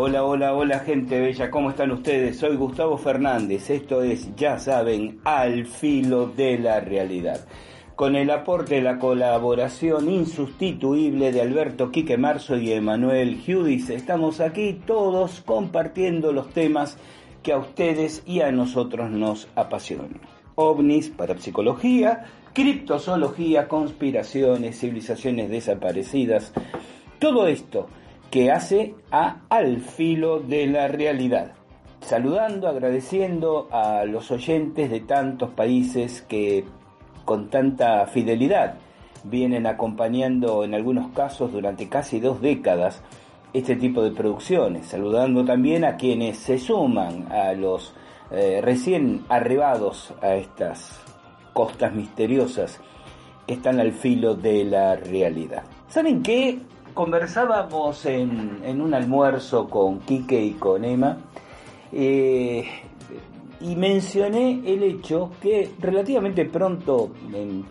Hola, hola, hola gente bella, ¿cómo están ustedes? Soy Gustavo Fernández, esto es, ya saben, al filo de la realidad. Con el aporte de la colaboración insustituible de Alberto Quique Marzo y Emanuel Judis, estamos aquí todos compartiendo los temas que a ustedes y a nosotros nos apasionan. OVNIs, parapsicología, criptozoología, conspiraciones, civilizaciones desaparecidas, todo esto que hace a Al filo de la realidad. Saludando, agradeciendo a los oyentes de tantos países que con tanta fidelidad vienen acompañando en algunos casos durante casi dos décadas este tipo de producciones. Saludando también a quienes se suman a los eh, recién arribados a estas costas misteriosas que están al filo de la realidad. ¿Saben qué? Conversábamos en, un almuerzo con Quique y con Emma eh, y mencioné el hecho que relativamente pronto, en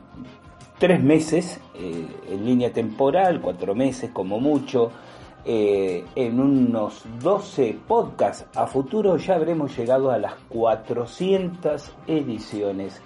tres meses, eh, en línea temporal, cuatro meses como mucho, eh, en unos 12 podcasts a futuro ya habremos llegado a las 400 ediciones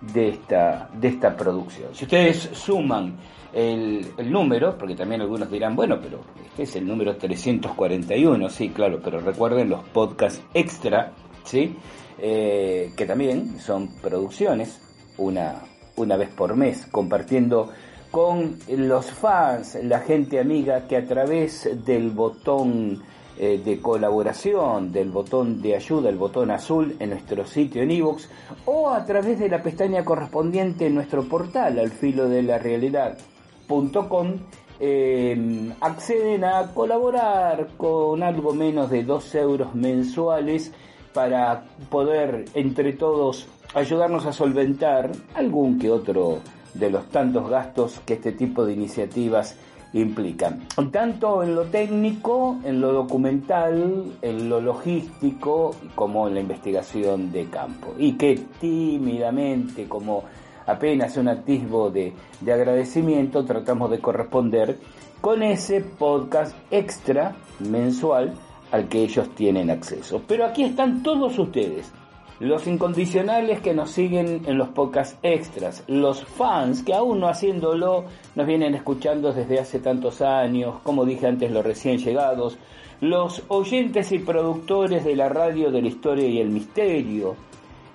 de esta, de esta producción. Si ustedes suman el, número, porque también algunos dirán, bueno, pero este es el número 341, sí, claro, pero recuerden los podcasts extra, ¿sí? Eh, que también son producciones, una, una vez por mes, compartiendo con los fans, la gente amiga que a través del botón eh, de colaboración, del botón de ayuda, el botón azul en nuestro sitio en iVoox o a través de la pestaña correspondiente en nuestro portal al filo de la realidad.com eh, acceden a colaborar con algo menos de 2 euros mensuales para poder entre todos ayudarnos a solventar algún que otro de los tantos gastos que este tipo de iniciativas implican. Tanto en lo técnico, en lo documental, en lo logístico, como en la investigación de campo. Y que tímidamente, como apenas un atisbo de, de agradecimiento, tratamos de corresponder con ese podcast extra mensual al que ellos tienen acceso. Pero aquí están todos ustedes los incondicionales que nos siguen en los podcasts extras, los fans que aún no haciéndolo nos vienen escuchando desde hace tantos años, como dije antes, los recién llegados, los oyentes y productores de la radio de la historia y el misterio,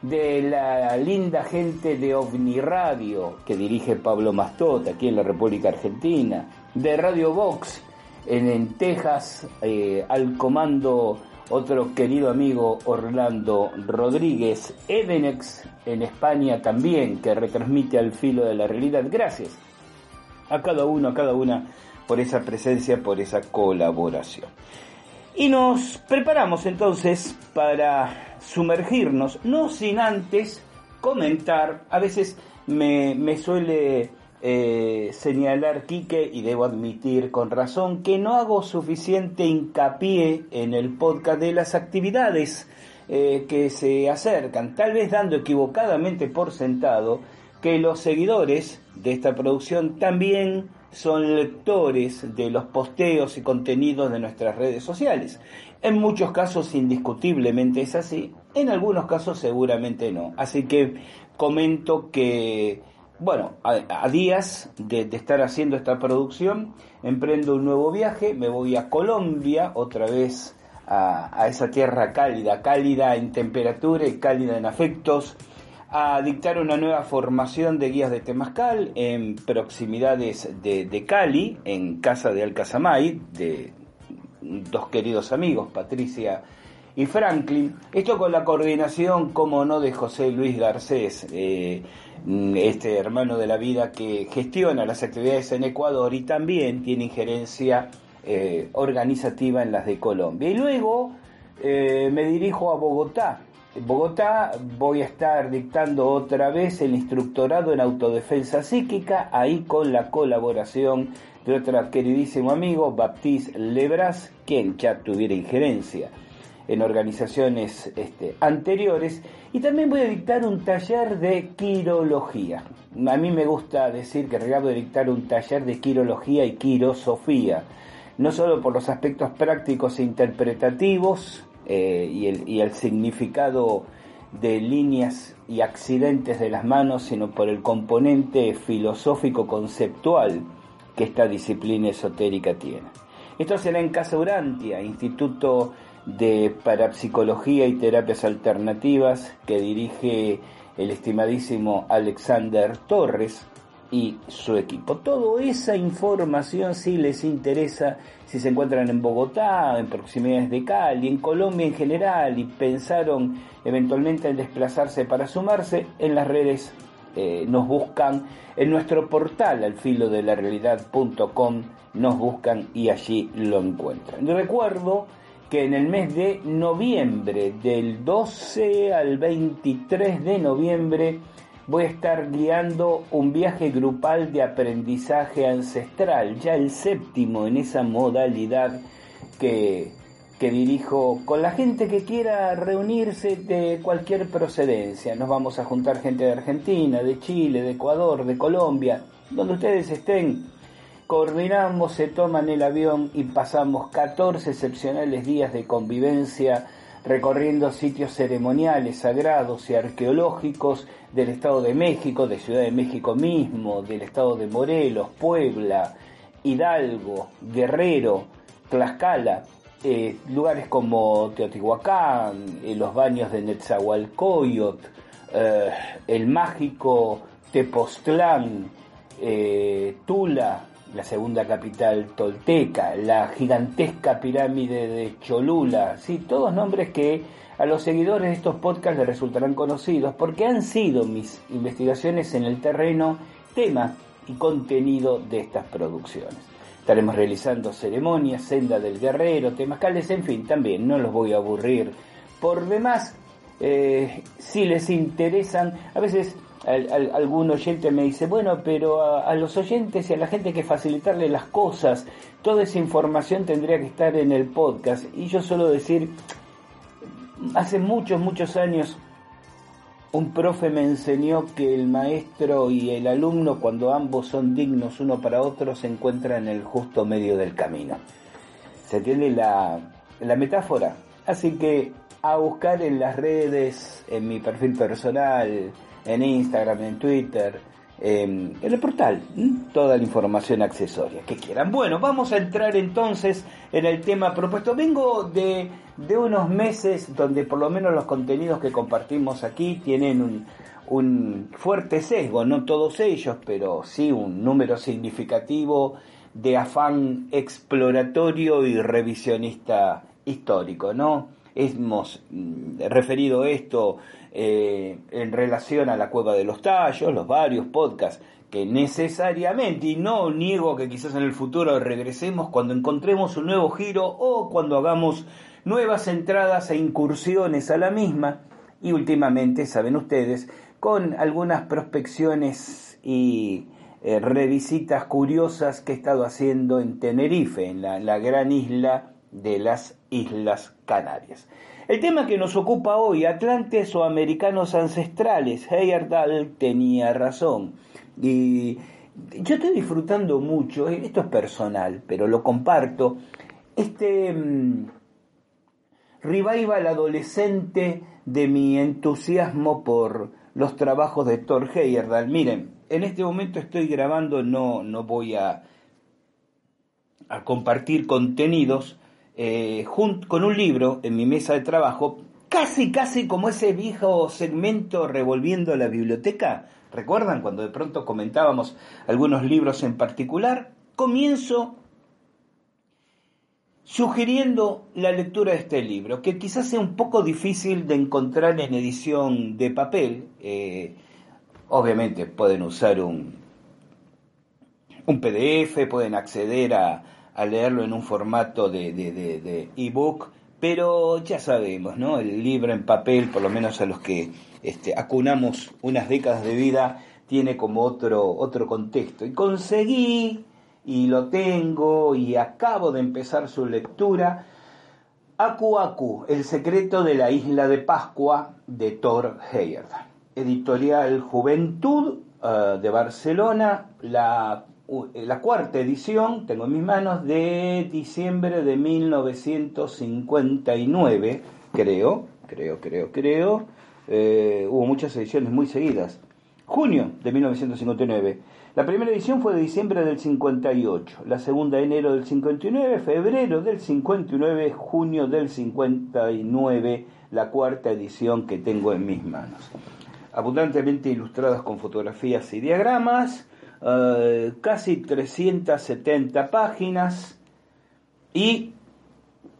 de la linda gente de OVNI Radio que dirige Pablo Mastot aquí en la República Argentina, de Radio Vox en, Texas eh, al comando otro querido amigo Orlando Rodríguez, Edenex en España también, que retransmite al filo de la realidad. Gracias a cada uno, a cada una, por esa presencia, por esa colaboración. Y nos preparamos entonces para sumergirnos, no sin antes comentar, a veces me, me suele eh, señalar Quique, y debo admitir con razón, que no hago suficiente hincapié en el podcast de las actividades eh, que se acercan, tal vez dando equivocadamente por sentado que los seguidores de esta producción también son lectores de los posteos y contenidos de nuestras redes sociales. En muchos casos indiscutiblemente es así, en algunos casos seguramente no. Así que comento que, bueno, a, días de, estar haciendo esta producción, emprendo un nuevo viaje, me voy a Colombia, otra vez a, a esa tierra cálida, cálida en temperatura y cálida en afectos, a dictar una nueva formación de guías de Temascal en proximidades de, Cali, en casa de Alcazamay, de dos queridos amigos, Patricia y Franklin. Esto con la coordinación, como no, de José Luis Garcés, eh, este hermano de la vida que gestiona las actividades en Ecuador y también tiene injerencia eh, organizativa en las de Colombia. Y luego eh, me dirijo a Bogotá, Bogotá voy a estar dictando otra vez el instructorado en autodefensa psíquica, ahí con la colaboración de otro queridísimo amigo, Baptiste Lebras, quien ya tuviera injerencia en organizaciones este, anteriores. Y también voy a dictar un taller de quirología. A mí me gusta decir que regalo de dictar un taller de quirología y quirosofía, no solo por los aspectos prácticos e interpretativos, eh, y, el, y el significado de líneas y accidentes de las manos, sino por el componente filosófico conceptual que esta disciplina esotérica tiene. Esto será en Casa Urantia, Instituto de Parapsicología y Terapias Alternativas, que dirige el estimadísimo Alexander Torres, y su equipo. Toda esa información si les interesa, si se encuentran en Bogotá, en proximidades de Cali, en Colombia en general y pensaron eventualmente en desplazarse para sumarse, en las redes eh, nos buscan, en nuestro portal al filo de la realidad.com nos buscan y allí lo encuentran. recuerdo que en el mes de noviembre, del 12 al 23 de noviembre, voy a estar guiando un viaje grupal de aprendizaje ancestral, ya el séptimo en esa modalidad que, que dirijo con la gente que quiera reunirse de cualquier procedencia. Nos vamos a juntar gente de Argentina, de Chile, de Ecuador, de Colombia, donde ustedes estén. Coordinamos, se toman el avión y pasamos 14 excepcionales días de convivencia recorriendo sitios ceremoniales, sagrados y arqueológicos del Estado de México, de Ciudad de México mismo, del Estado de Morelos, Puebla, Hidalgo, Guerrero, Tlaxcala, eh, lugares como Teotihuacán, eh, los baños de Netzahualcoyot, eh, el mágico Tepoztlán, Tula, la segunda capital tolteca, la gigantesca pirámide de Cholula, sí, todos nombres que a los seguidores de estos podcasts les resultarán conocidos porque han sido mis investigaciones en el terreno, tema y contenido de estas producciones. Estaremos realizando ceremonias, senda del guerrero, temascales, en fin, también no los voy a aburrir. Por demás, eh, si les interesan, a veces algún oyente me dice, bueno, pero a, los oyentes y a la gente que facilitarle las cosas, toda esa información tendría que estar en el podcast. Y yo suelo decir, hace muchos, muchos años, un profe me enseñó que el maestro y el alumno, cuando ambos son dignos uno para otro, se encuentran en el justo medio del camino. ¿Se entiende la, la metáfora? Así que a buscar en las redes, en mi perfil personal, en Instagram, en Twitter, en el portal, toda la información accesoria que quieran. Bueno, vamos a entrar entonces en el tema propuesto. Vengo de, de unos meses donde por lo menos los contenidos que compartimos aquí tienen un, un fuerte sesgo, no todos ellos, pero sí un número significativo de afán exploratorio y revisionista histórico, ¿no? Hemos mm, referido esto eh, en relación a la cueva de los tallos, los varios podcasts que necesariamente, y no niego que quizás en el futuro regresemos cuando encontremos un nuevo giro o cuando hagamos nuevas entradas e incursiones a la misma. Y últimamente, saben ustedes, con algunas prospecciones y eh, revisitas curiosas que he estado haciendo en Tenerife, en la, gran isla de las Islas Canarias. El tema que nos ocupa hoy, Atlantes o americanos ancestrales, Heyerdahl tenía razón. Y yo estoy disfrutando mucho, eh, esto es personal, pero lo comparto, este mm, revival adolescente de mi entusiasmo por los trabajos de Thor Heyerdahl. Miren, en este momento estoy grabando, no, no voy a, a compartir contenidos, eh, con un libro en mi mesa de trabajo, casi, casi como ese viejo segmento revolviendo la biblioteca. ¿Recuerdan cuando de pronto comentábamos algunos libros en particular? Comienzo sugiriendo la lectura de este libro, que quizás sea un poco difícil de encontrar en edición de papel. Eh, obviamente pueden usar un, un PDF, pueden acceder a, leerlo en un formato de, de, ebook, pero ya sabemos, ¿no? El libro en papel, por lo menos a los que este, acunamos unas décadas de vida, tiene como otro, otro contexto. Y conseguí y lo tengo y acabo de empezar su lectura. Aku Aku, el secreto de la isla de Pascua de Thor Heyerdahl. Editorial Juventud eh, de Barcelona, la, la, cuarta edición, tengo en mis manos, de diciembre de 1959, creo, creo, creo, creo. Eh, hubo muchas ediciones muy seguidas. Junio de 1959. La primera edición fue de diciembre del 58, la segunda de enero del 59, febrero del 59, junio del 59, la cuarta edición que tengo en mis manos. Abundantemente ilustradas con fotografías y diagramas, eh, casi 370 páginas y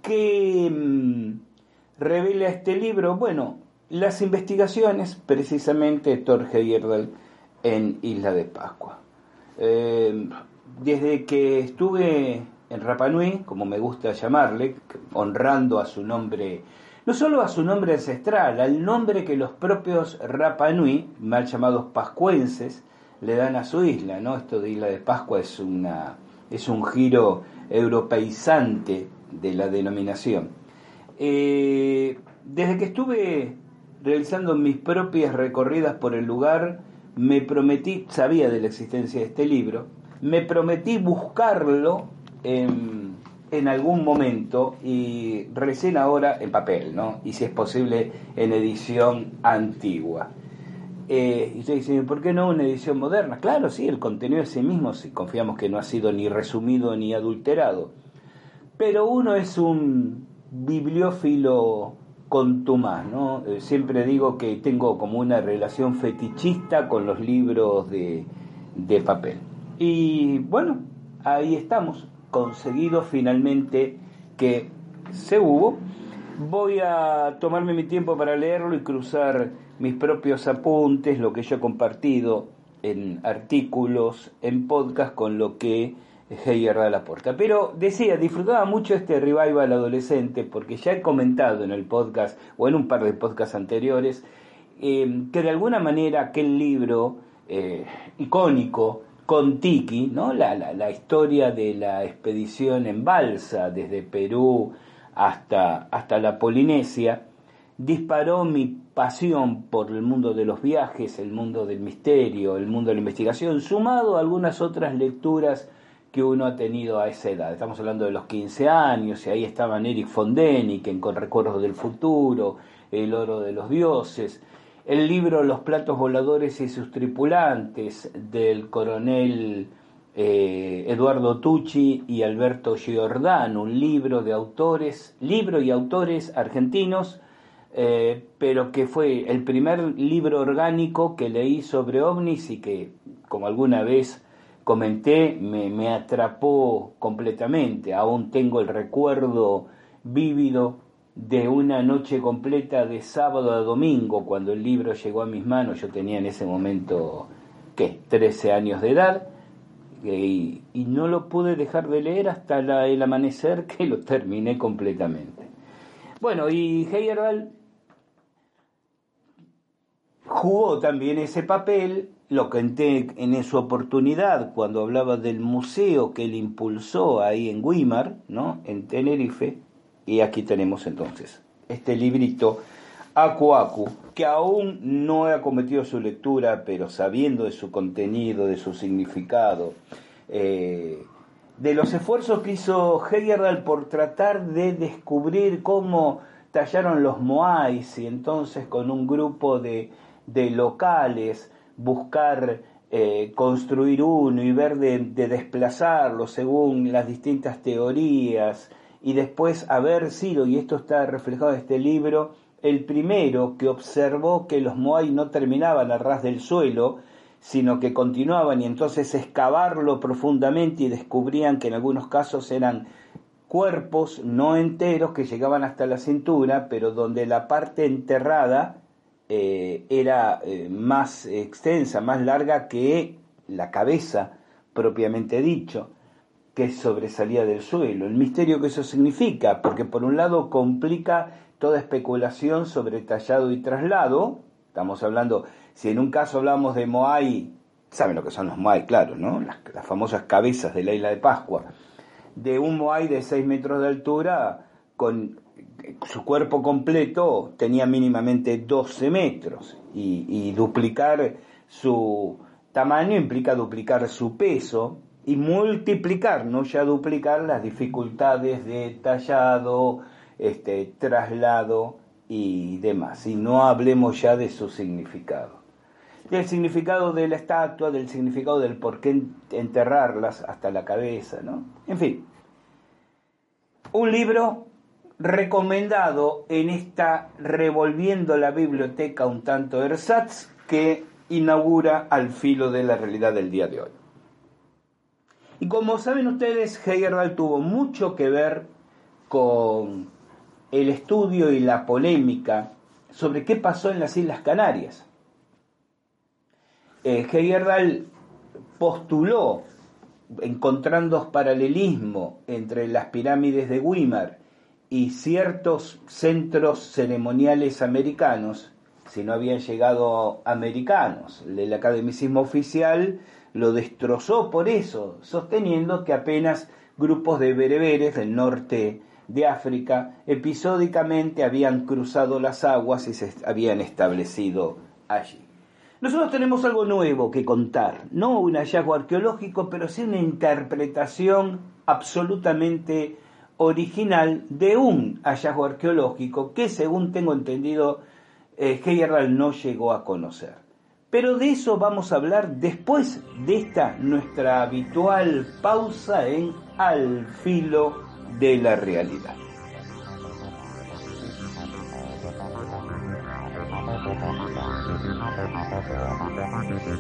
que mm, revela este libro, bueno, las investigaciones precisamente de Thor Heyerdahl en Isla de Pascua. Eh, desde que estuve en Rapanui, como me gusta llamarle, honrando a su nombre, no solo a su nombre ancestral, al nombre que los propios Rapanui, mal llamados pascuenses, le dan a su isla, ¿no? Esto de Isla de Pascua es una es un giro europeizante de la denominación. Eh, desde que estuve realizando mis propias recorridas por el lugar, me prometí, sabía de la existencia de este libro, me prometí buscarlo en, en algún momento y recién ahora en papel, ¿no? Y si es posible en edición antigua. Eh, y usted dice, ¿por qué no una edición moderna? Claro, sí, el contenido es sí mismo, si confiamos que no ha sido ni resumido ni adulterado. Pero uno es un bibliófilo contumaz, ¿no? Eh, siempre digo que tengo como una relación fetichista con los libros de, de papel. Y bueno, ahí estamos, conseguido finalmente que se hubo. Voy a tomarme mi tiempo para leerlo y cruzar mis propios apuntes, lo que yo he compartido en artículos, en podcast, con lo que Heyer da la puerta. Pero decía, disfrutaba mucho este revival adolescente porque ya he comentado en el podcast o en un par de podcasts anteriores eh, que de alguna manera aquel libro eh, icónico con Tiki, ¿no? La, la, la, historia de la expedición en balsa desde Perú hasta, hasta la Polinesia, disparó mi pasión por el mundo de los viajes, el mundo del misterio, el mundo de la investigación, sumado a algunas otras lecturas que uno ha tenido a esa edad. Estamos hablando de los 15 años, y ahí estaban Eric von Däniken con Recuerdos del Futuro, El Oro de los Dioses, el libro Los Platos Voladores y sus Tripulantes del coronel eh, Eduardo Tucci y Alberto Giordano, un libro de autores, libro y autores argentinos, eh, pero que fue el primer libro orgánico que leí sobre ovnis y que, como alguna vez comenté, me, atrapó completamente. Aún tengo el recuerdo vívido de una noche completa de sábado a domingo cuando el libro llegó a mis manos. Yo tenía en ese momento, ¿qué? 13 años de edad. Y, no lo pude dejar de leer hasta el amanecer que lo terminé completamente. Bueno, y Heyerdahl jugó también ese papel, lo conté en su oportunidad cuando hablaba del museo que él impulsó ahí en Weimar, ¿no? en Tenerife, y aquí tenemos entonces este librito Aku Aku, que aún no he cometido su lectura, pero sabiendo de su contenido, de su significado, eh, de los esfuerzos que hizo Heyerdahl por tratar de descubrir cómo tallaron los Moais y entonces con un grupo de, locales buscar eh, construir uno y ver de, desplazarlo según las distintas teorías y después haber sido, y esto está reflejado en este libro, el primero que observó que los Moai no terminaban a ras del suelo, sino que continuaban y entonces excavarlo profundamente y descubrían que en algunos casos eran cuerpos no enteros que llegaban hasta la cintura, pero donde la parte enterrada eh, era eh, más extensa, más larga que la cabeza propiamente dicho, que sobresalía del suelo. El misterio que eso significa, porque por un lado complica toda especulación sobre tallado y traslado, estamos hablando si en un caso hablamos de Moai, saben lo que son los Moai, claro, ¿no? Las, famosas cabezas de la isla de Pascua. De un Moai de 6 metros de altura, con su cuerpo completo tenía mínimamente 12 metros. Y, duplicar su tamaño implica duplicar su peso y multiplicar, no ya duplicar las dificultades de tallado, este, traslado y demás. Y no hablemos ya de su significado del significado de la estatua, del significado del por qué enterrarlas hasta la cabeza, ¿no? En fin, un libro recomendado en esta Revolviendo la Biblioteca un tanto ersatz que inaugura al filo de la realidad del día de hoy. Y como saben ustedes, Heyerdahl tuvo mucho que ver con el estudio y la polémica sobre qué pasó en las Islas Canarias eh, Heyerdahl postuló, encontrando paralelismo entre las pirámides de Weimar y ciertos centros ceremoniales americanos, si no habían llegado americanos. El academicismo oficial lo destrozó por eso, sosteniendo que apenas grupos de bereberes del norte de África episódicamente habían cruzado las aguas y se habían establecido allí. Nosotros tenemos algo nuevo que contar, no un hallazgo arqueológico, pero sí una interpretación absolutamente original de un hallazgo arqueológico que, según tengo entendido, eh, no llegó a conocer. Pero de eso vamos a hablar después de esta nuestra habitual pausa en Al filo de la realidad.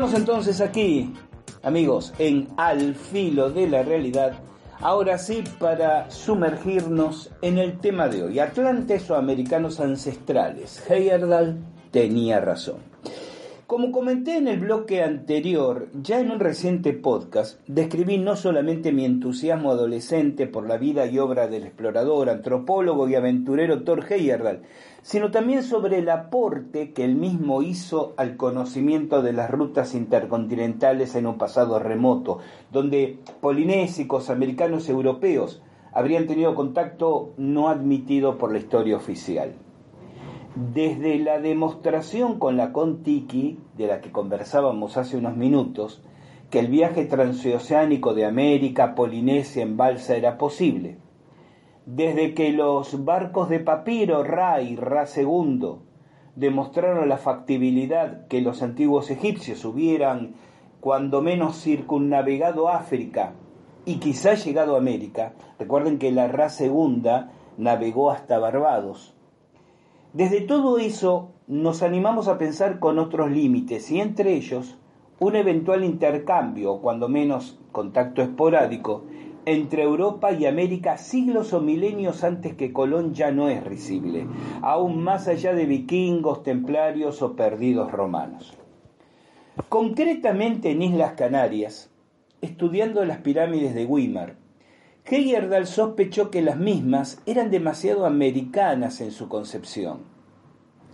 Continuamos entonces aquí, amigos, en Al filo de la realidad. Ahora sí, para sumergirnos en el tema de hoy, Atlantes o americanos ancestrales. Heyerdahl tenía razón. Como comenté en el bloque anterior, ya en un reciente podcast, describí no solamente mi entusiasmo adolescente por la vida y obra del explorador, antropólogo y aventurero Thor Heyerdahl, sino también sobre el aporte que él mismo hizo al conocimiento de las rutas intercontinentales en un pasado remoto, donde polinésicos, americanos europeos habrían tenido contacto no admitido por la historia oficial. Desde la demostración con la Contiki, de la que conversábamos hace unos minutos, que el viaje transoceánico de América a Polinesia en balsa era posible, desde que los barcos de papiro Ra y Ra II demostraron la factibilidad que los antiguos egipcios hubieran, cuando menos, circunnavegado África y quizá llegado a América, recuerden que la Ra II navegó hasta Barbados, desde todo eso nos animamos a pensar con otros límites y entre ellos un eventual intercambio, o cuando menos contacto esporádico, entre Europa y América siglos o milenios antes que Colón ya no es risible, aún más allá de vikingos, templarios o perdidos romanos. Concretamente en Islas Canarias, estudiando las pirámides de Weimar, Heyerdahl sospechó que las mismas eran demasiado americanas en su concepción.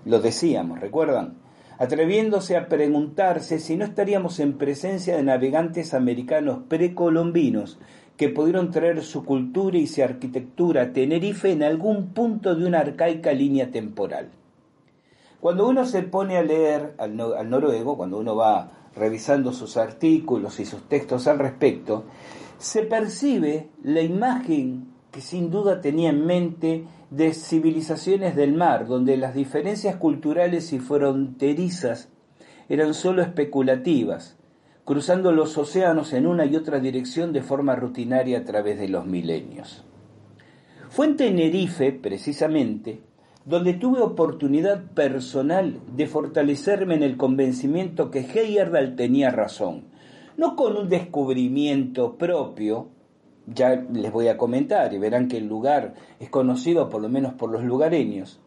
Lo decíamos, ¿recuerdan? Atreviéndose a preguntarse si no estaríamos en presencia de navegantes americanos precolombinos que pudieron traer su cultura y su arquitectura a Tenerife en algún punto de una arcaica línea temporal. Cuando uno se pone a leer al, al noruego, cuando uno va revisando sus artículos y sus textos al respecto, se percibe la imagen que sin duda tenía en mente de civilizaciones del mar, donde las diferencias culturales y fronterizas eran sólo especulativas, cruzando los océanos en una y otra dirección de forma rutinaria a través de los milenios. Fue en Tenerife, precisamente, donde tuve oportunidad personal de fortalecerme en el convencimiento que Heyerdahl tenía razón, no con un descubrimiento propio, ya les voy a comentar y verán que el lugar es conocido por lo menos por los lugareños,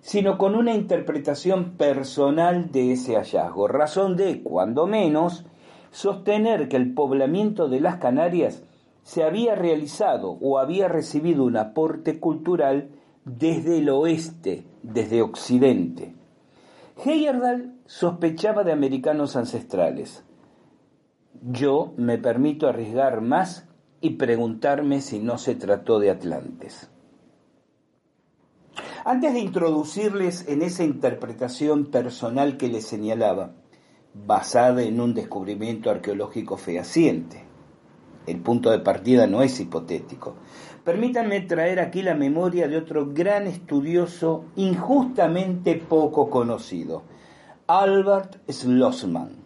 sino con una interpretación personal de ese hallazgo, razón de, cuando menos, sostener que el poblamiento de las Canarias se había realizado o había recibido un aporte cultural desde el oeste, desde Occidente. Heyerdahl sospechaba de americanos ancestrales. Yo me permito arriesgar más y preguntarme si no se trató de Atlantes. Antes de introducirles en esa interpretación personal que les señalaba, basada en un descubrimiento arqueológico fehaciente, el punto de partida no es hipotético. Permítanme traer aquí la memoria de otro gran estudioso injustamente poco conocido, Albert Schlossmann.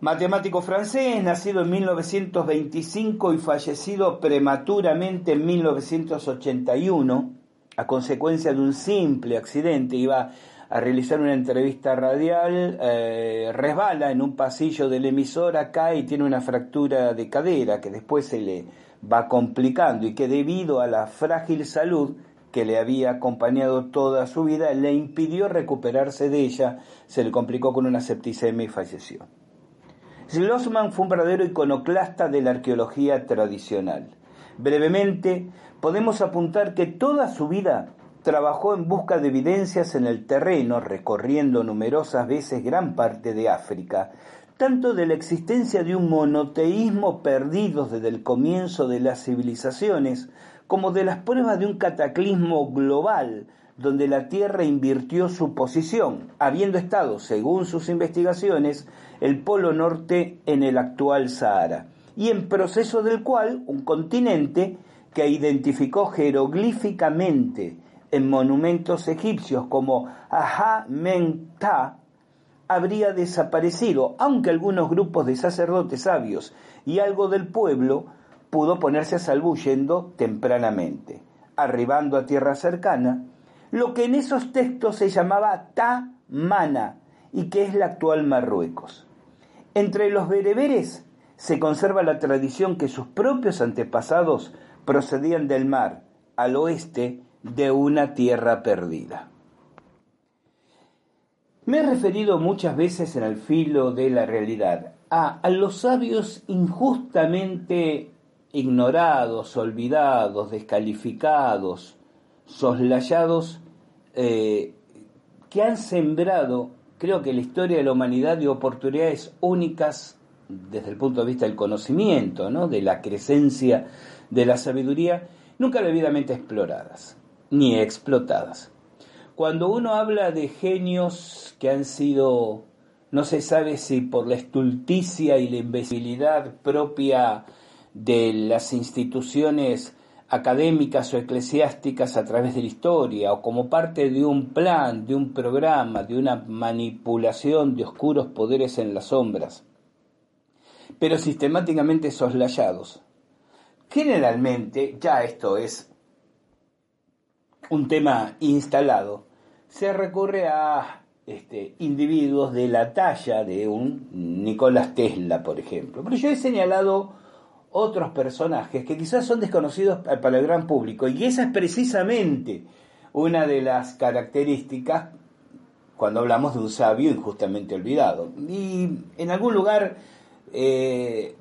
Matemático francés, nacido en 1925 y fallecido prematuramente en 1981, a consecuencia de un simple accidente, iba a realizar una entrevista radial, eh, resbala en un pasillo del emisor acá y tiene una fractura de cadera que después se le va complicando y que debido a la frágil salud que le había acompañado toda su vida le impidió recuperarse de ella, se le complicó con una septicemia y falleció. Schlossman fue un verdadero iconoclasta de la arqueología tradicional. Brevemente, podemos apuntar que toda su vida trabajó en busca de evidencias en el terreno, recorriendo numerosas veces gran parte de África, tanto de la existencia de un monoteísmo perdido desde el comienzo de las civilizaciones, como de las pruebas de un cataclismo global donde la Tierra invirtió su posición, habiendo estado, según sus investigaciones, el Polo Norte en el actual Sahara, y en proceso del cual un continente que identificó jeroglíficamente en monumentos egipcios como Aha-Men-Ta habría desaparecido, aunque algunos grupos de sacerdotes sabios y algo del pueblo pudo ponerse a salvo huyendo tempranamente, arribando a tierra cercana, lo que en esos textos se llamaba Ta-Mana y que es la actual Marruecos. Entre los bereberes se conserva la tradición que sus propios antepasados procedían del mar al oeste de una tierra perdida. Me he referido muchas veces en el filo de la realidad a, los sabios injustamente ignorados, olvidados, descalificados, soslayados, eh, que han sembrado, creo que la historia de la humanidad, de oportunidades únicas desde el punto de vista del conocimiento, ¿no? de la crecencia de la sabiduría, nunca debidamente exploradas ni explotadas. Cuando uno habla de genios que han sido, no se sabe si por la estulticia y la imbecilidad propia de las instituciones académicas o eclesiásticas a través de la historia o como parte de un plan, de un programa, de una manipulación de oscuros poderes en las sombras, pero sistemáticamente soslayados. Generalmente, ya esto es un tema instalado, se recurre a este, individuos de la talla de un Nicolás Tesla, por ejemplo. Pero yo he señalado otros personajes que quizás son desconocidos para el gran público y esa es precisamente una de las características cuando hablamos de un sabio injustamente olvidado. Y en algún lugar, eh,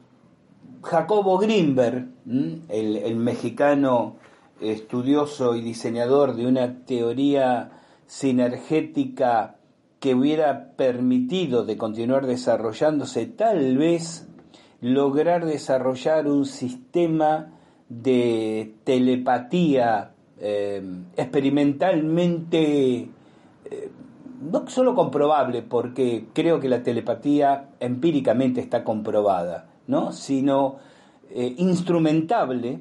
Jacobo Grimberg, el, el mexicano estudioso y diseñador de una teoría sinergética que hubiera permitido de continuar desarrollándose, tal vez lograr desarrollar un sistema de telepatía eh, experimentalmente eh, no solo comprobable, porque creo que la telepatía empíricamente está comprobada, ¿no? sino eh, instrumentable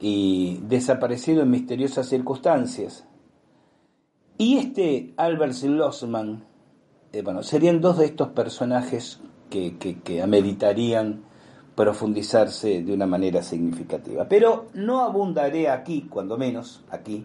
y desaparecido en misteriosas circunstancias. Y este Albert Schlossman, eh, bueno, serían dos de estos personajes que, que ameritarían profundizarse de una manera significativa. Pero no abundaré aquí, cuando menos aquí,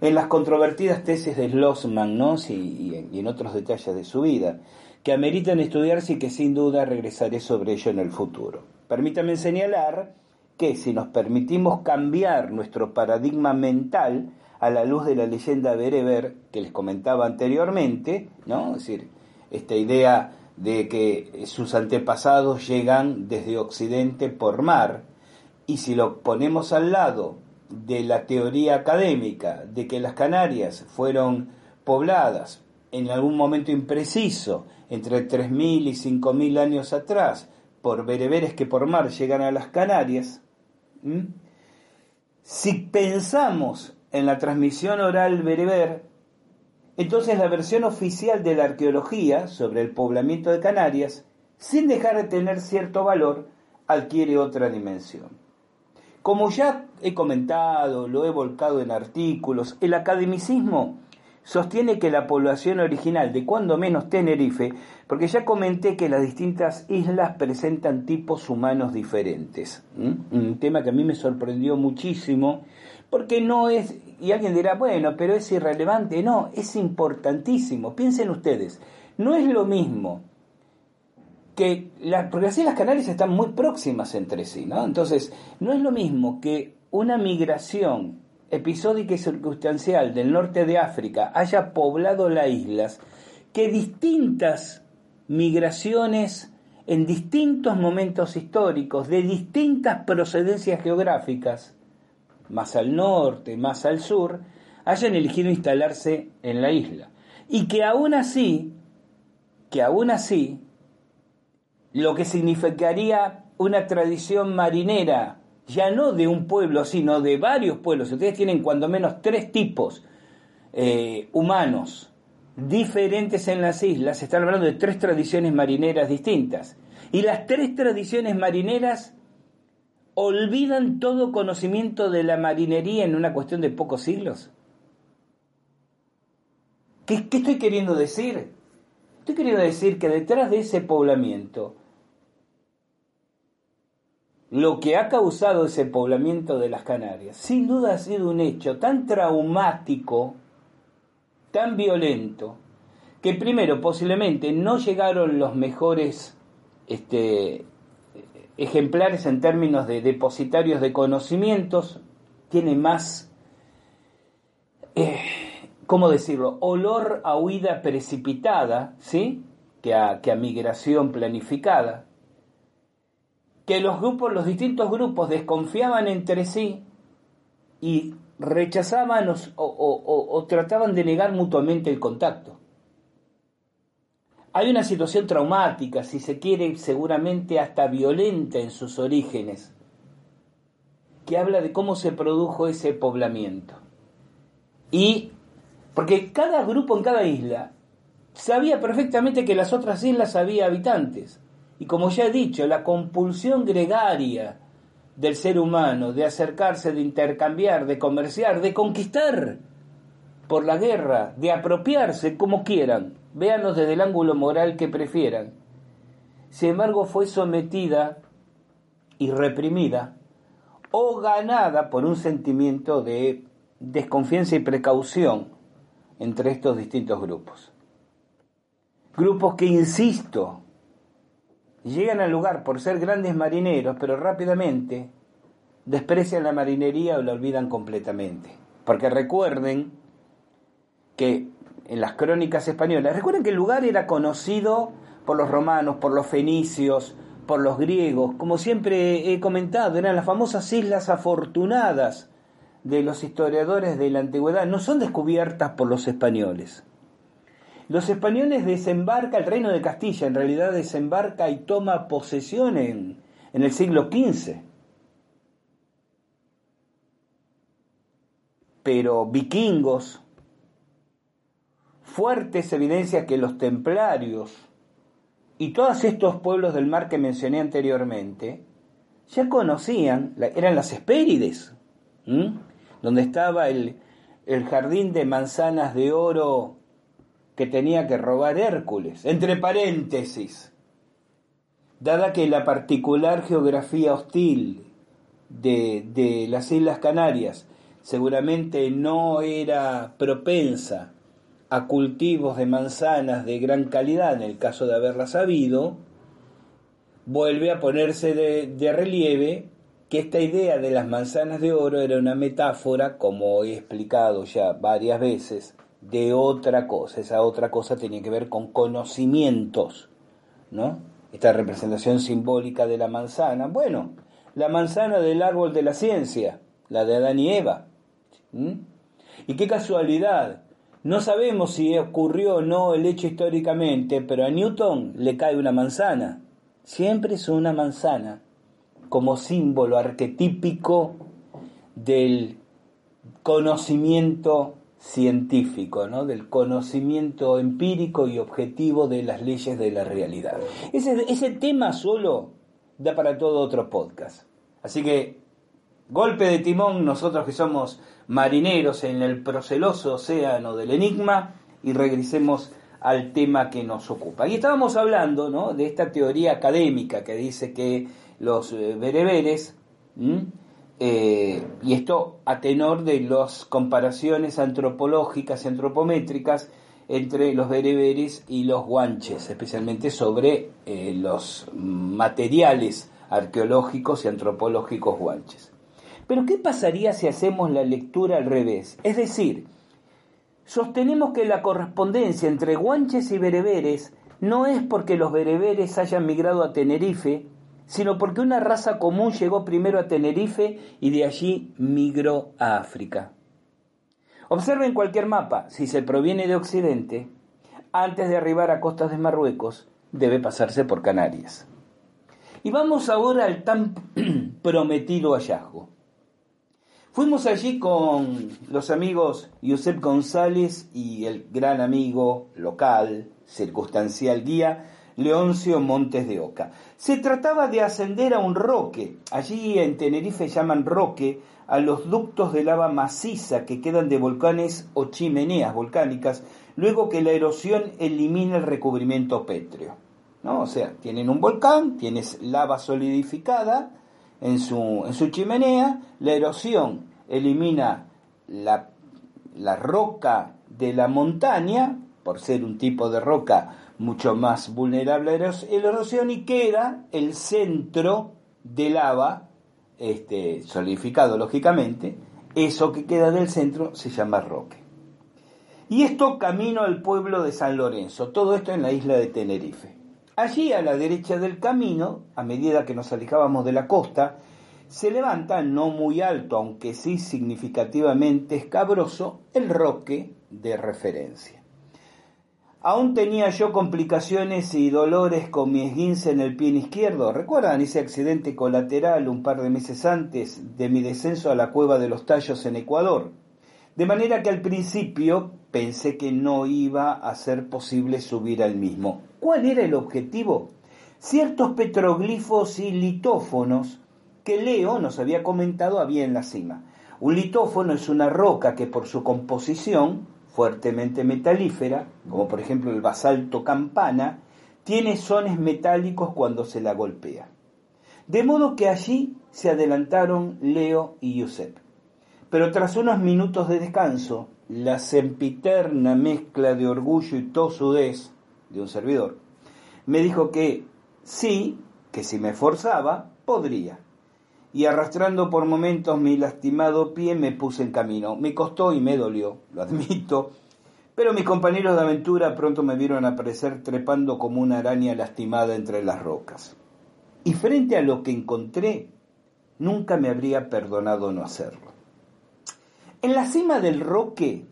en las controvertidas tesis de Schlossman ¿no? y, en otros detalles de su vida, que ameritan estudiarse y que sin duda regresaré sobre ello en el futuro. Permítanme señalar que si nos permitimos cambiar nuestro paradigma mental a la luz de la leyenda bereber que les comentaba anteriormente, ¿no? Es decir, esta idea de que sus antepasados llegan desde Occidente por mar, y si lo ponemos al lado de la teoría académica de que las Canarias fueron pobladas en algún momento impreciso, entre 3.000 y 5.000 años atrás, por bereberes que por mar llegan a las Canarias, si pensamos en la transmisión oral bereber, entonces la versión oficial de la arqueología sobre el poblamiento de Canarias, sin dejar de tener cierto valor, adquiere otra dimensión. Como ya he comentado, lo he volcado en artículos, el academicismo sostiene que la población original de cuando menos Tenerife, porque ya comenté que las distintas islas presentan tipos humanos diferentes, un tema que a mí me sorprendió muchísimo, porque no es, y alguien dirá, bueno, pero es irrelevante, no, es importantísimo, piensen ustedes, no es lo mismo que porque así las Canarias están muy próximas entre sí, ¿no? Entonces, no es lo mismo que una migración episódica y circunstancial del norte de África haya poblado las islas que distintas migraciones en distintos momentos históricos, de distintas procedencias geográficas, más al norte, más al sur, hayan elegido instalarse en la isla. Y que aún así, que aún así, lo que significaría una tradición marinera, ya no de un pueblo, sino de varios pueblos. Ustedes tienen cuando menos tres tipos eh, humanos diferentes en las islas. Se están hablando de tres tradiciones marineras distintas. Y las tres tradiciones marineras olvidan todo conocimiento de la marinería en una cuestión de pocos siglos. ¿Qué, estoy queriendo decir? Estoy queriendo decir que detrás de ese poblamiento lo que ha causado ese poblamiento de las Canarias, sin duda ha sido un hecho tan traumático, tan violento, que primero posiblemente no llegaron los mejores este, ejemplares en términos de depositarios de conocimientos, tiene más, eh, ¿cómo decirlo?, olor a huida precipitada, ¿sí?, que a, que a migración planificada que los grupos, los distintos grupos desconfiaban entre sí y rechazaban o, trataban de negar mutuamente el contacto. Hay una situación traumática, si se quiere, seguramente hasta violenta en sus orígenes, que habla de cómo se produjo ese poblamiento. Y porque cada grupo en cada isla sabía perfectamente que las otras islas había habitantes. Y como ya he dicho, la compulsión gregaria del ser humano de acercarse, de intercambiar, de comerciar, de conquistar por la guerra, de apropiarse como quieran, véanlos desde el ángulo moral que prefieran, sin embargo fue sometida y reprimida o ganada por un sentimiento de desconfianza y precaución entre estos distintos grupos. Grupos que, insisto, llegan al lugar por ser grandes marineros, pero rápidamente desprecian la marinería o la olvidan completamente. Porque recuerden que en las crónicas españolas, recuerden que el lugar era conocido por los romanos, por los fenicios, por los griegos, como siempre he comentado, eran las famosas islas afortunadas de los historiadores de la antigüedad, no son descubiertas por los españoles. Los españoles desembarcan, el reino de Castilla en realidad desembarca y toma posesión en el siglo XV. Pero vikingos, fuertes evidencias que los templarios y todos estos pueblos del mar que mencioné anteriormente ya conocían, eran las Hespérides, donde estaba el, el jardín de manzanas de oro que tenía que robar Hércules, entre paréntesis, dada que la particular geografía hostil de, de las Islas Canarias seguramente no era propensa a cultivos de manzanas de gran calidad, en el caso de haberla sabido, vuelve a ponerse de, relieve que esta idea de las manzanas de oro era una metáfora, como he explicado ya varias veces, de otra cosa. Esa otra cosa tenía que ver con conocimientos, ¿no? Esta representación simbólica de la manzana. Bueno, la manzana del árbol de la ciencia, la de Adán y Eva. Y qué casualidad. No sabemos si ocurrió o no el hecho históricamente, pero a Newton le cae una manzana. Siempre es una manzana como símbolo arquetípico del conocimiento científico, ¿no? del conocimiento empírico y objetivo de las leyes de la realidad. Ese, ese tema solo da para todo otro podcast. Así que, golpe de timón, nosotros que somos marineros en el proceloso océano del enigma, y regresemos al tema que nos ocupa. Y estábamos hablando ¿no? de esta teoría académica que dice que los eh, bereberes, eh, y esto a tenor de las comparaciones antropológicas y antropométricas entre los bereberes y los guanches, especialmente sobre eh, los materiales arqueológicos y antropológicos guanches. Pero ¿qué pasaría si hacemos la lectura al revés? Es decir, sostenemos que la correspondencia entre guanches y bereberes no es porque los bereberes hayan migrado a Tenerife, sino porque una raza común llegó primero a Tenerife y de allí migró a África. Observen cualquier mapa, si se proviene de Occidente, antes de arribar a costas de Marruecos, debe pasarse por Canarias. Y vamos ahora al tan prometido hallazgo. Fuimos allí con los amigos Josep González y el gran amigo local, circunstancial guía, Leoncio Montes de Oca. Se trataba de ascender a un roque. Allí en Tenerife llaman roque a los ductos de lava maciza que quedan de volcanes o chimeneas volcánicas luego que la erosión elimina el recubrimiento pétreo. ¿No? O sea, tienen un volcán, tienes lava solidificada en su, en su chimenea, la erosión elimina la, la roca de la montaña, por ser un tipo de roca mucho más vulnerable a la erosión, y queda el centro de lava, este, solidificado lógicamente, eso que queda del centro se llama roque. Y esto camino al pueblo de San Lorenzo, todo esto en la isla de Tenerife. Allí a la derecha del camino, a medida que nos alejábamos de la costa, se levanta, no muy alto, aunque sí significativamente escabroso, el roque de referencia. Aún tenía yo complicaciones y dolores con mi esguince en el pie izquierdo. ¿Recuerdan ese accidente colateral un par de meses antes de mi descenso a la cueva de los tallos en Ecuador? De manera que al principio pensé que no iba a ser posible subir al mismo. ¿Cuál era el objetivo? Ciertos petroglifos y litófonos que Leo nos había comentado había en la cima. Un litófono es una roca que por su composición, fuertemente metalífera, como por ejemplo el basalto campana, tiene sones metálicos cuando se la golpea. De modo que allí se adelantaron Leo y Josep. Pero tras unos minutos de descanso, la sempiterna mezcla de orgullo y tosudez de un servidor me dijo que sí, que si me forzaba, podría y arrastrando por momentos mi lastimado pie me puse en camino. Me costó y me dolió, lo admito, pero mis compañeros de aventura pronto me vieron aparecer trepando como una araña lastimada entre las rocas. Y frente a lo que encontré, nunca me habría perdonado no hacerlo. En la cima del roque,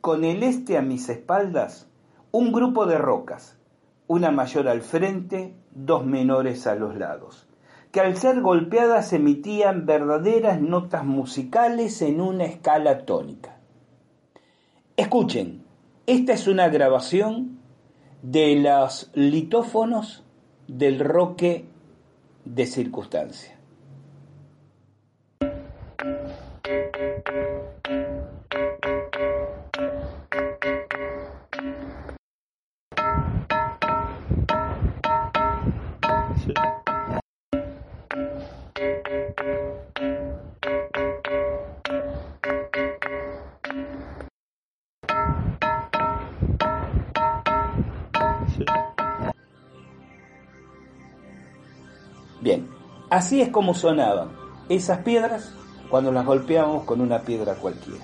con el este a mis espaldas, un grupo de rocas, una mayor al frente, dos menores a los lados que al ser golpeadas emitían verdaderas notas musicales en una escala tónica. Escuchen, esta es una grabación de los litófonos del roque de circunstancia. Así es como sonaban esas piedras cuando las golpeábamos con una piedra cualquiera.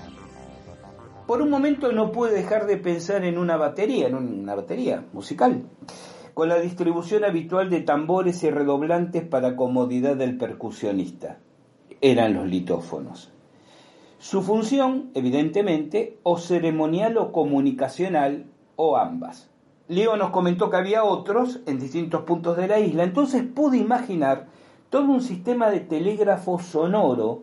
Por un momento no pude dejar de pensar en una batería, en una batería musical, con la distribución habitual de tambores y redoblantes para comodidad del percusionista. Eran los litófonos. Su función, evidentemente, o ceremonial o comunicacional, o ambas. Leo nos comentó que había otros en distintos puntos de la isla, entonces pude imaginar todo un sistema de telégrafo sonoro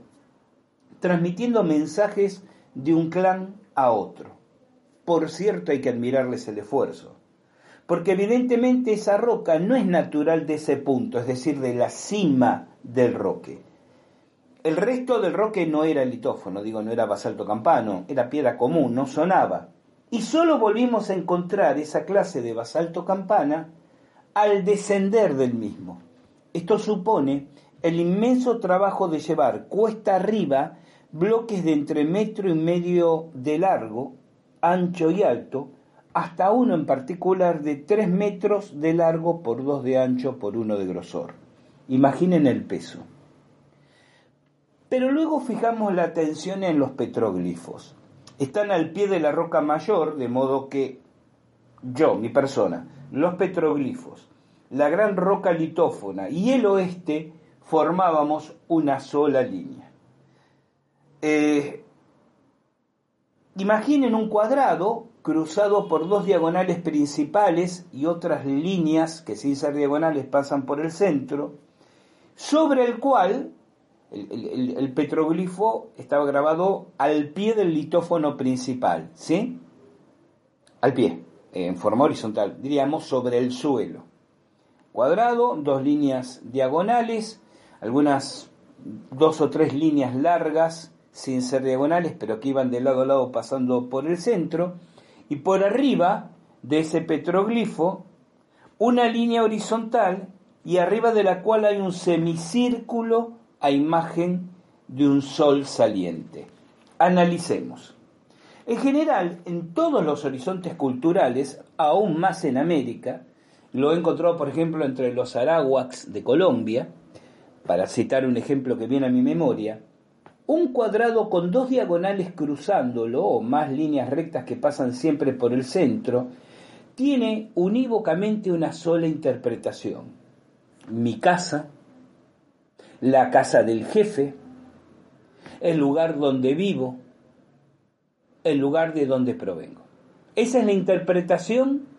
transmitiendo mensajes de un clan a otro. Por cierto, hay que admirarles el esfuerzo, porque evidentemente esa roca no es natural de ese punto, es decir, de la cima del roque. El resto del roque no era litófono, digo, no era basalto campano, era piedra común, no sonaba. Y solo volvimos a encontrar esa clase de basalto campana al descender del mismo. Esto supone el inmenso trabajo de llevar cuesta arriba bloques de entre metro y medio de largo, ancho y alto, hasta uno en particular de tres metros de largo por dos de ancho por uno de grosor. Imaginen el peso. Pero luego fijamos la atención en los petroglifos están al pie de la roca mayor, de modo que yo, mi persona, los petroglifos, la gran roca litófona y el oeste formábamos una sola línea. Eh, imaginen un cuadrado cruzado por dos diagonales principales y otras líneas que sin ser diagonales pasan por el centro, sobre el cual el, petroglifo estaba grabado al pie del litófono principal, ¿sí? Al pie, en forma horizontal, diríamos sobre el suelo. Cuadrado, dos líneas diagonales, algunas dos o tres líneas largas, sin ser diagonales, pero que iban de lado a lado pasando por el centro, y por arriba de ese petroglifo, una línea horizontal y arriba de la cual hay un semicírculo a imagen de un sol saliente. Analicemos. En general, en todos los horizontes culturales, aún más en América, lo he encontrado, por ejemplo, entre los arawaks de Colombia, para citar un ejemplo que viene a mi memoria, un cuadrado con dos diagonales cruzándolo, o más líneas rectas que pasan siempre por el centro, tiene unívocamente una sola interpretación. Mi casa, la casa del jefe, el lugar donde vivo, el lugar de donde provengo. Esa es la interpretación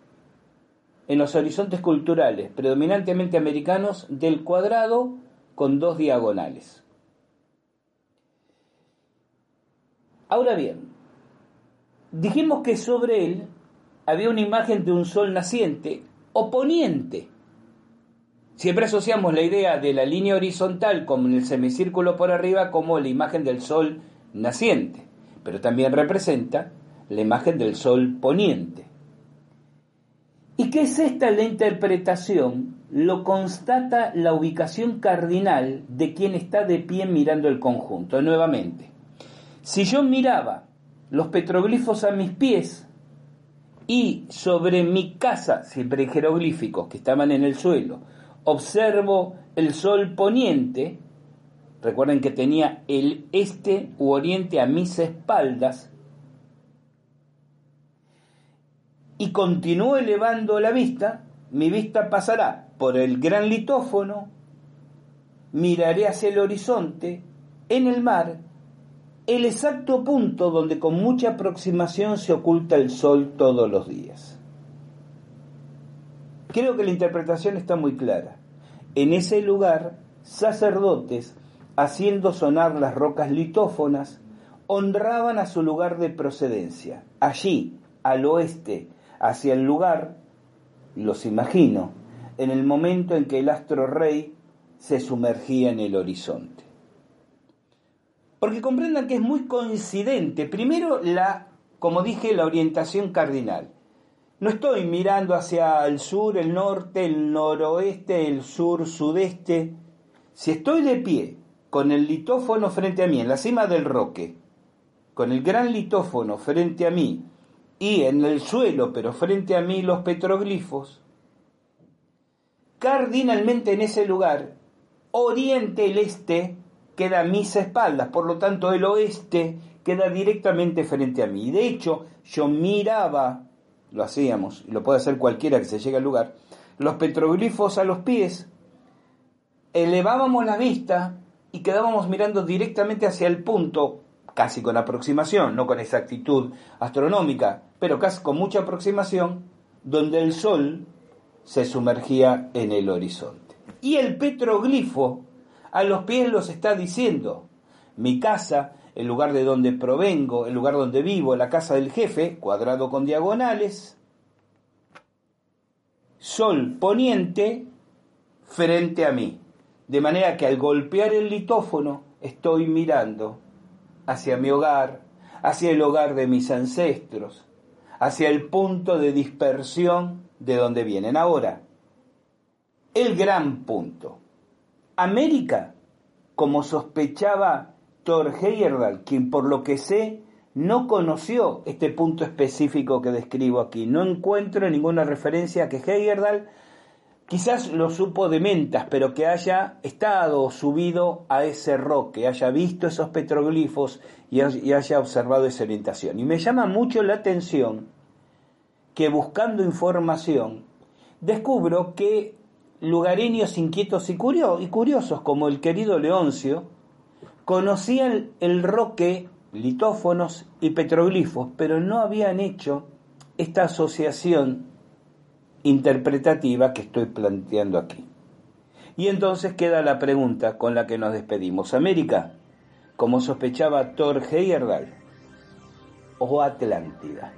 en los horizontes culturales, predominantemente americanos, del cuadrado con dos diagonales. Ahora bien, dijimos que sobre él había una imagen de un sol naciente o poniente, Siempre asociamos la idea de la línea horizontal como en el semicírculo por arriba como la imagen del sol naciente, pero también representa la imagen del sol poniente. ¿Y qué es esta la interpretación? Lo constata la ubicación cardinal de quien está de pie mirando el conjunto. Nuevamente, si yo miraba los petroglifos a mis pies y sobre mi casa, siempre jeroglíficos que estaban en el suelo, observo el sol poniente, recuerden que tenía el este u oriente a mis espaldas, y continúo elevando la vista, mi vista pasará por el gran litófono, miraré hacia el horizonte, en el mar, el exacto punto donde con mucha aproximación se oculta el sol todos los días. Creo que la interpretación está muy clara. En ese lugar, sacerdotes, haciendo sonar las rocas litófonas, honraban a su lugar de procedencia. Allí, al oeste, hacia el lugar, los imagino, en el momento en que el astro rey se sumergía en el horizonte. Porque comprendan que es muy coincidente, primero la, como dije, la orientación cardinal. No estoy mirando hacia el sur, el norte, el noroeste, el sur, sudeste. Si estoy de pie, con el litófono frente a mí, en la cima del roque, con el gran litófono frente a mí, y en el suelo, pero frente a mí los petroglifos, cardinalmente en ese lugar oriente, el este, queda a mis espaldas, por lo tanto el oeste queda directamente frente a mí. Y de hecho, yo miraba, lo hacíamos, y lo puede hacer cualquiera que se llegue al lugar, los petroglifos a los pies, elevábamos la vista y quedábamos mirando directamente hacia el punto, casi con aproximación, no con exactitud astronómica, pero casi con mucha aproximación, donde el sol se sumergía en el horizonte. Y el petroglifo a los pies los está diciendo, mi casa, el lugar de donde provengo, el lugar donde vivo, la casa del jefe, cuadrado con diagonales, sol poniente frente a mí. De manera que al golpear el litófono estoy mirando hacia mi hogar, hacia el hogar de mis ancestros, hacia el punto de dispersión de donde vienen. Ahora, el gran punto. América, como sospechaba Thor Heyerdahl, quien por lo que sé no conoció este punto específico que describo aquí. No encuentro ninguna referencia a que Heyerdahl quizás lo supo de mentas, pero que haya estado subido a ese roque, haya visto esos petroglifos y haya observado esa orientación. Y me llama mucho la atención que buscando información descubro que lugareños inquietos y, curiosos como el querido Leoncio conocían el roque, litófonos y petroglifos, pero no habían hecho esta asociación interpretativa que estoy planteando aquí. Y entonces queda la pregunta con la que nos despedimos. América, como sospechaba Thor Heyerdahl, o Atlántida.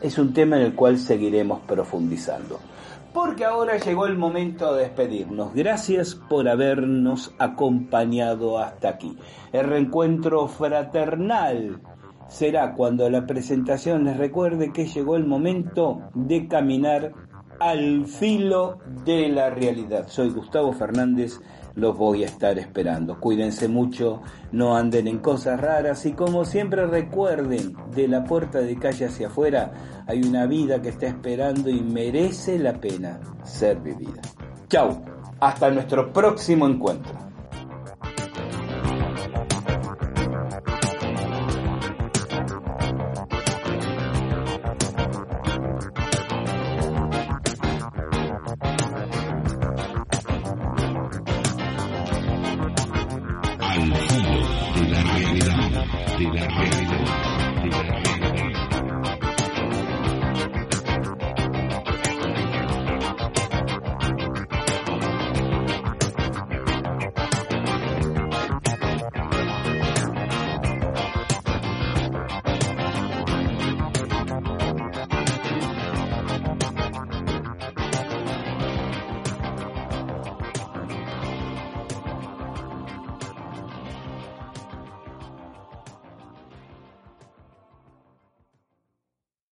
Es un tema en el cual seguiremos profundizando. Porque ahora llegó el momento de despedirnos. Gracias por habernos acompañado hasta aquí. El reencuentro fraternal será cuando la presentación les recuerde que llegó el momento de caminar al filo de la realidad. Soy Gustavo Fernández, los voy a estar esperando. Cuídense mucho, no anden en cosas raras y como siempre recuerden, de la puerta de calle hacia afuera hay una vida que está esperando y merece la pena ser vivida. Chao, hasta nuestro próximo encuentro.